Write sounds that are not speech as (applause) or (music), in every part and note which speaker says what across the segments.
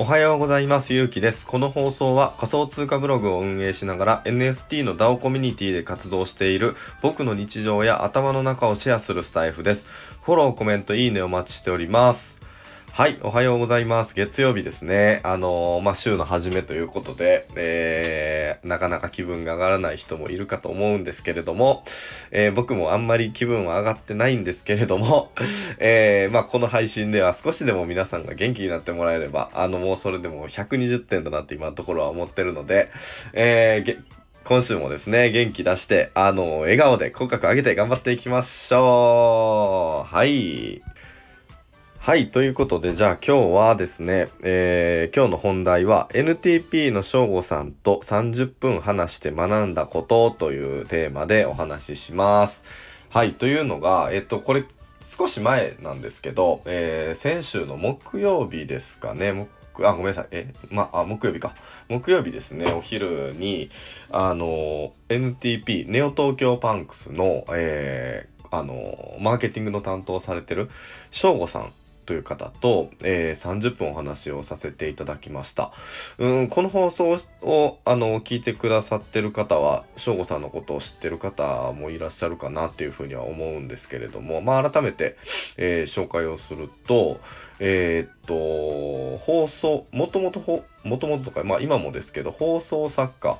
Speaker 1: おはようございます。ゆうきです。この放送は仮想通貨ブログを運営しながら NFT の DAO コミュニティで活動している僕の日常や頭の中をシェアするスタイフです。フォロー、コメント、いいねお待ちしております。はい、おはようございます。月曜日ですね。あのー、まあ、週の初めということで、えー、なかなか気分が上がらない人もいるかと思うんですけれども、えー、僕もあんまり気分は上がってないんですけれども、(laughs) えー、まあ、この配信では少しでも皆さんが元気になってもらえれば、あの、もうそれでも120点だなって今のところは思ってるので、えー、今週もですね、元気出して、あの、笑顔で口角上げて頑張っていきましょう。はい。はい、ということで、じゃあ今日はですね、えー、今日の本題は NTP の翔吾さんと30分話して学んだことというテーマでお話しします。はい、というのが、えっと、これ少し前なんですけど、えー、先週の木曜日ですかね、木あ、ごめんなさい。え、まあ、木曜日か。木曜日ですね、お昼に、あの、NTP、ネオ東京パンクスの、えー、あの、マーケティングの担当されてる、翔吾さんという方と、えー、30分お話をさせていただきました。うん、この放送を、あの、聞いてくださってる方は、翔吾さんのことを知ってる方もいらっしゃるかなっていうふうには思うんですけれども、まあ、改めて、えー、紹介をすると、えー、っと、放送、もともと、もともととか、まあ、今もですけど、放送作家、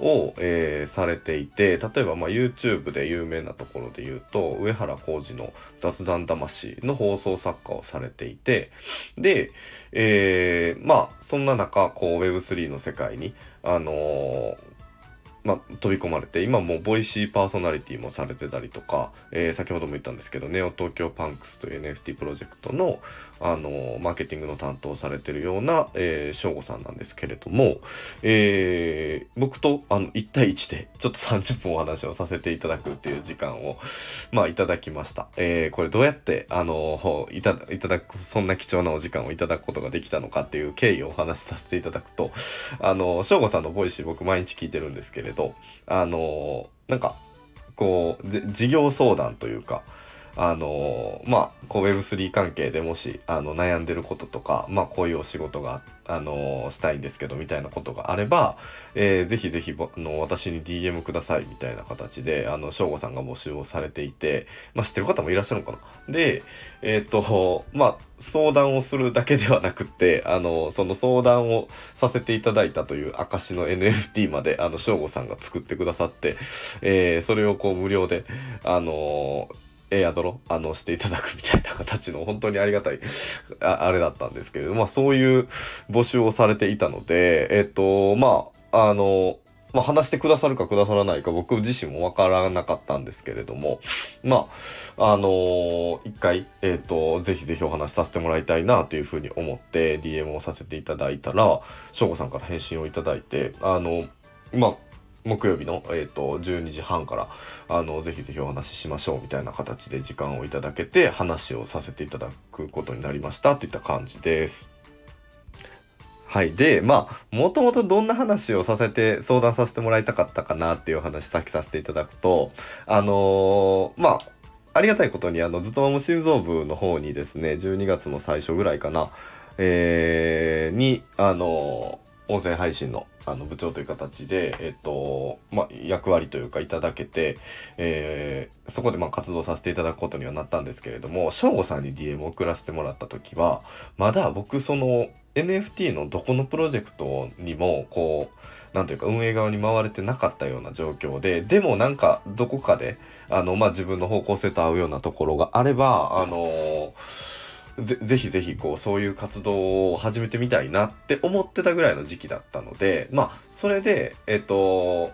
Speaker 1: を、えー、されていて、例えば、まあ、YouTube で有名なところで言うと、上原浩二の雑談魂の放送作家をされていて、で、えー、まあ、そんな中、こう、Web3 の世界に、あのー、まあ、飛び込まれて、今もボイシーパーソナリティもされてたりとか、えー、先ほども言ったんですけど、ネオ東京パンクスという NFT プロジェクトの、あのー、マーケティングの担当されてるような、えー、 SHOWGOさんなんですけれども、えー、僕と、あの、1対1で、ちょっと30分お話をさせていただくっていう時間を、まあ、いただきました。えー、これどうやって、あのいた、いただく、そんな貴重なお時間をいただくことができたのかっていう経緯をお話しさせていただくと、あの SHOWGOさんの Voicy 僕毎日聞いてるんですけれどれど、あのー、なんか、こう、事業相談というか、あの、まあ、こう Web3 関係でもし、あの、悩んでることとか、まあ、こういうお仕事が、あの、したいんですけど、みたいなことがあれば、えー、ぜひぜひ、あの、私に DM ください、みたいな形で、あの、翔吾さんが募集をされていて、まあ、知ってる方もいらっしゃるのかな。で、えっ、と、まあ、相談をするだけではなくて、あの、その相談をさせていただいたという証の NFT まで、あの、翔吾さんが作ってくださって、えー、それをこう無料で、あのエアドロ？あのしていただくみたいな形の本当にありがたいああれだったんですけれどまあそういう募集をされていたのでえっとまああのまあ、話してくださるかくださらないか僕自身もわからなかったんですけれども、まあ、あのー、一回、えっ、ー、と、ぜひぜひお話しさせてもらいたいなというふうに思って DM をさせていただいたら、翔吾さんから返信をいただいて、あの、まあ、木曜日の、えーと、12時半からあのぜひぜひお話ししましょうみたいな形で時間をいただけて話をさせていただくことになりましたといった感じです。はい。で、まあ、もともとどんな話をさせて、相談させてもらいたかったかなっていう話さっきさせていただくと、あのー、まあ、ありがたいことに、あの、ずっとも心臓部の方にですね、12月の最初ぐらいかな、えー、に、あのー音声配信のあの部長という形で、えっと、ま、役割というかいただけて、えー、そこでまあ活動させていただくことにはなったんですけれども、翔吾さんに DM を送らせてもらった時は、まだ僕その NFT のどこのプロジェクトにも、こう、なんというか運営側に回れてなかったような状況で、でもなんかどこかで、あの、まあ、自分の方向性と合うようなところがあれば、あのーぜぜひぜひこうそういう活動を始めてみたいなって思ってたぐらいの時期だったのでまあそれでえっ、と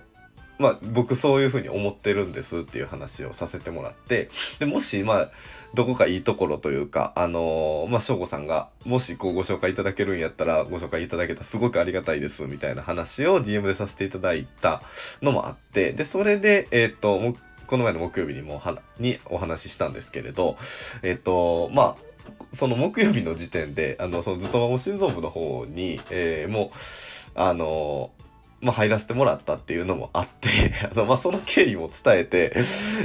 Speaker 1: まあ僕そういうふうに思ってるんですっていう話をさせてもらってでもしまあどこかいいところというかあのー、まあ翔吾さんがもしこうご紹介いただけるんやったらご紹介いただけたらすごくありがたいですみたいな話を DM でさせていただいたのもあってでそれでえっ、とこの前の木曜日にもはにお話ししたんですけれどえっ、とまあその木曜日の時点で、あの、そのずっとまも心臓部の方に、えー、もう、あのまあ、入らせてもらったっていうのもあって (laughs) あの、まあ、その経緯も伝えて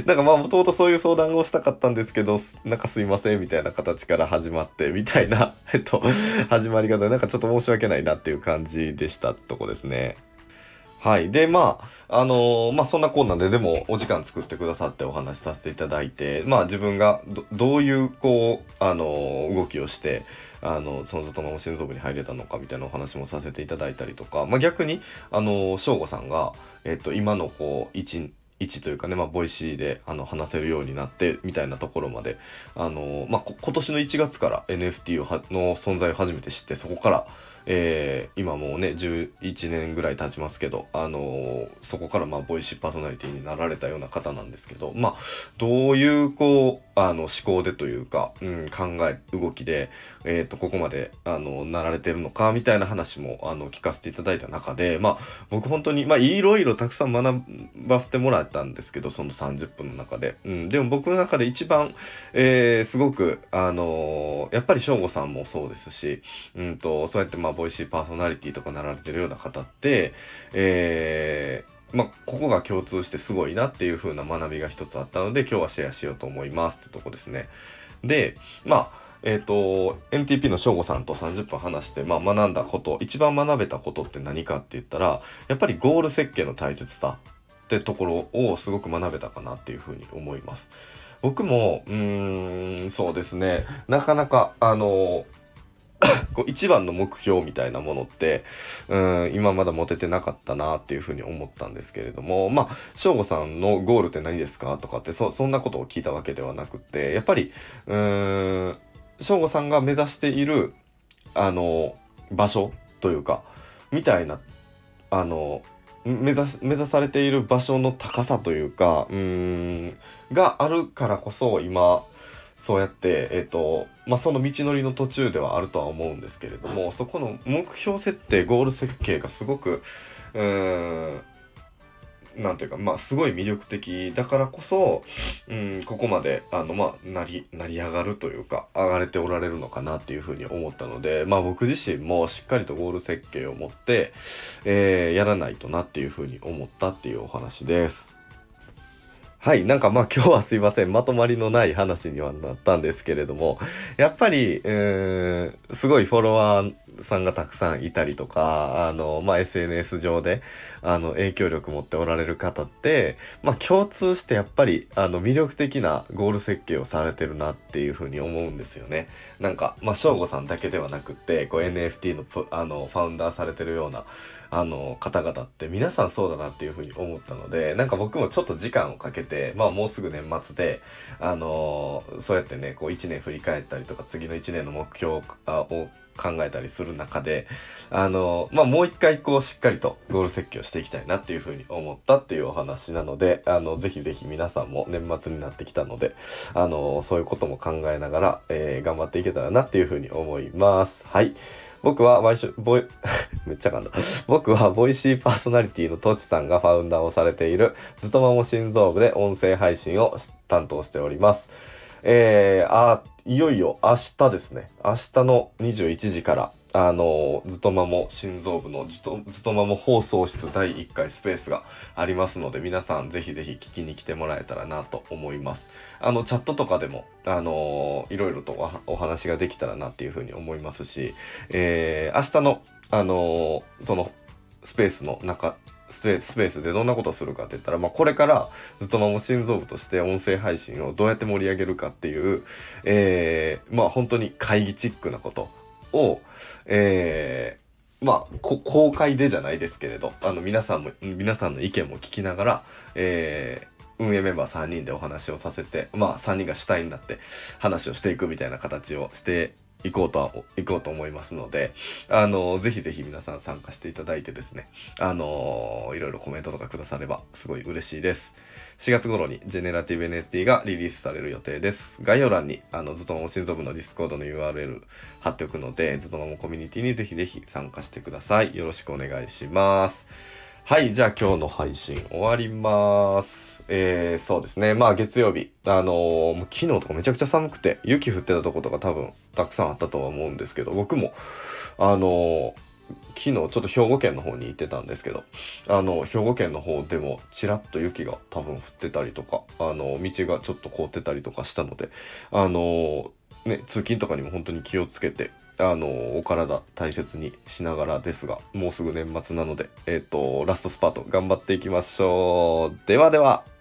Speaker 1: なんかまあもともとそういう相談をしたかったんですけどなんかすいませんみたいな形から始まってみたいな、えっと、始まり方でなんかちょっと申し訳ないなっていう感じでしたとこですね。はい。で、まあ、あのー、まあ、そんなこんなんで、でも、お時間作ってくださってお話しさせていただいて、まあ、自分がど、どういう、こう、あのー、動きをして、あの、そのずっとも心臓部に入れたのかみたいなお話もさせていただいたりとか、まあ、逆に、あのー、 SHOWGOさんが、えっと、今の、こう、一、位置というかね、まあ、 Voicy であの話せるようになってみたいなところまで、あのまあ、今年の1月から NFT をの存在を初めて知ってそこからえー、今もうね11年ぐらい経ちますけど、あのー、そこからまあ Voicy パーソナリティになられたような方なんですけどまあどういうこうあの思考でというか、うん、考え動きで、えーと、ここまであのなられてるのかみたいな話もあの聞かせていただいた中でまあ僕本当にまあいろいろたくさん学ばせてもらったんですけどその30分の中で、うん、でも僕の中で一番、えー、すごくあのー、やっぱり省吾さんもそうですし、うんとそうやってまあボイシーパーソナリティとかなられてるような方ってえーまあ、ここが共通してすごいなっていう風な学びが一つあったので今日はシェアしようと思いますってとこですね。で、まあ、えっ、ー、と、NTP の翔吾さんと30分話して、まあ、学んだこと、一番学べたことって何かって言ったら、やっぱりゴール設計の大切さってところをすごく学べたかなっていうふうに思います。僕も、うーん、そうですね、なかなか、あの、(coughs) こう一番の目標みたいなものってうん今まだ持ててなかったなっていうふうに思ったんですけれどもまあ省吾さんのゴールって何ですかとかってそそんなことを聞いたわけではなくてやっぱりうん省吾さんが目指しているあの場所というかみたいなあの目指目指されている場所の高さというかうんがあるからこそ今そうやって、えっ、ー、と、まあ、その道のりの途中ではあるとは思うんですけれども、そこの目標設定、ゴール設計がすごく、うーん、なんていうか、まあ、すごい魅力的だからこそ、うん、ここまで、あの、まあ、なり、成り上がるというか、上がれておられるのかなっていうふうに思ったので、まあ、僕自身もしっかりとゴール設計を持って、えー、やらないとなっていうふうに思ったっていうお話です。はい。なんかまあ今日はすいません。まとまりのない話にはなったんですけれども、やっぱり、うーん、すごいフォロワーさんがたくさんいたりとか、あの、まあ SNS 上で、あの、影響力持っておられる方って、まあ共通してやっぱり、あの、魅力的なゴール設計をされてるなっていうふうに思うんですよね。なんか、まあ翔吾さんだけではなくって、こう NFT のあの、ファウンダーされてるような、あの方々って皆さんそうだなっていうふうに思ったのでなんか僕もちょっと時間をかけてまあもうすぐ年末であのそうやってねこう1年振り返ったりとか次の1年の目標を考えたりする中であのまあもう一回こうしっかりとゴール設計をしていきたいなっていうふうに思ったっていうお話なのであのぜひぜひ皆さんも年末になってきたのであのそういうことも考えながら、えー、頑張っていけたらなっていうふうに思います。はい。僕は毎週ボイ (laughs) めっちゃ噛んだ。僕はボイシーパーソナリティのトチさんがファウンダーをされているズトマも心臓部で音声配信を担当しております。えー、あ、いよいよ明日ですね。明日の21時からあの、ずとまも心臓部のずとずとまも放送室第1回スペースがありますので、皆さんぜひぜひ聞きに来てもらえたらなと思います。あの、チャットとかでも、あのいろいろとお話ができたらなっていうふうに思いますし、えー、明日の、あのその、スペースの中、スペースでどんなことをするかって言ったら、まあ、これからずっとまも心臓部として音声配信をどうやって盛り上げるかっていう、えー、まあ本当に会議チックなことを、えー、まあ、公開でじゃないですけれど、あの、皆さんも、皆さんの意見も聞きながら、えー、運営メンバー3人でお話をさせて、まあ、3人が主体になって話をしていくみたいな形をしていこうとは、いこうと思いますので、あの、ぜひぜひ皆さん参加していただいてですね、あの、いろいろコメントとかくださればすごい嬉しいです。4月頃にジェネラティブ NFT がリリースされる予定です。概要欄にあのずっとも心臓部の Discord の URL 貼っておくので、ずっともコミュニティにぜひぜひ参加してください。よろしくお願いします。はい、じゃあ今日の配信終わります。えー、そうですね。まあ月曜日、あのー、もう昨日とかめちゃくちゃ寒くて、雪降ってたとことか多分たくさんあったとは思うんですけど、僕も、あのー昨日ちょっと兵庫県の方に行ってたんですけどあの兵庫県の方でもちらっと雪が多分降ってたりとかあの道がちょっと凍ってたりとかしたのであのね通勤とかにも本当に気をつけてあのお体大切にしながらですがもうすぐ年末なのでえっ、とラストスパート頑張っていきましょう。ではでは。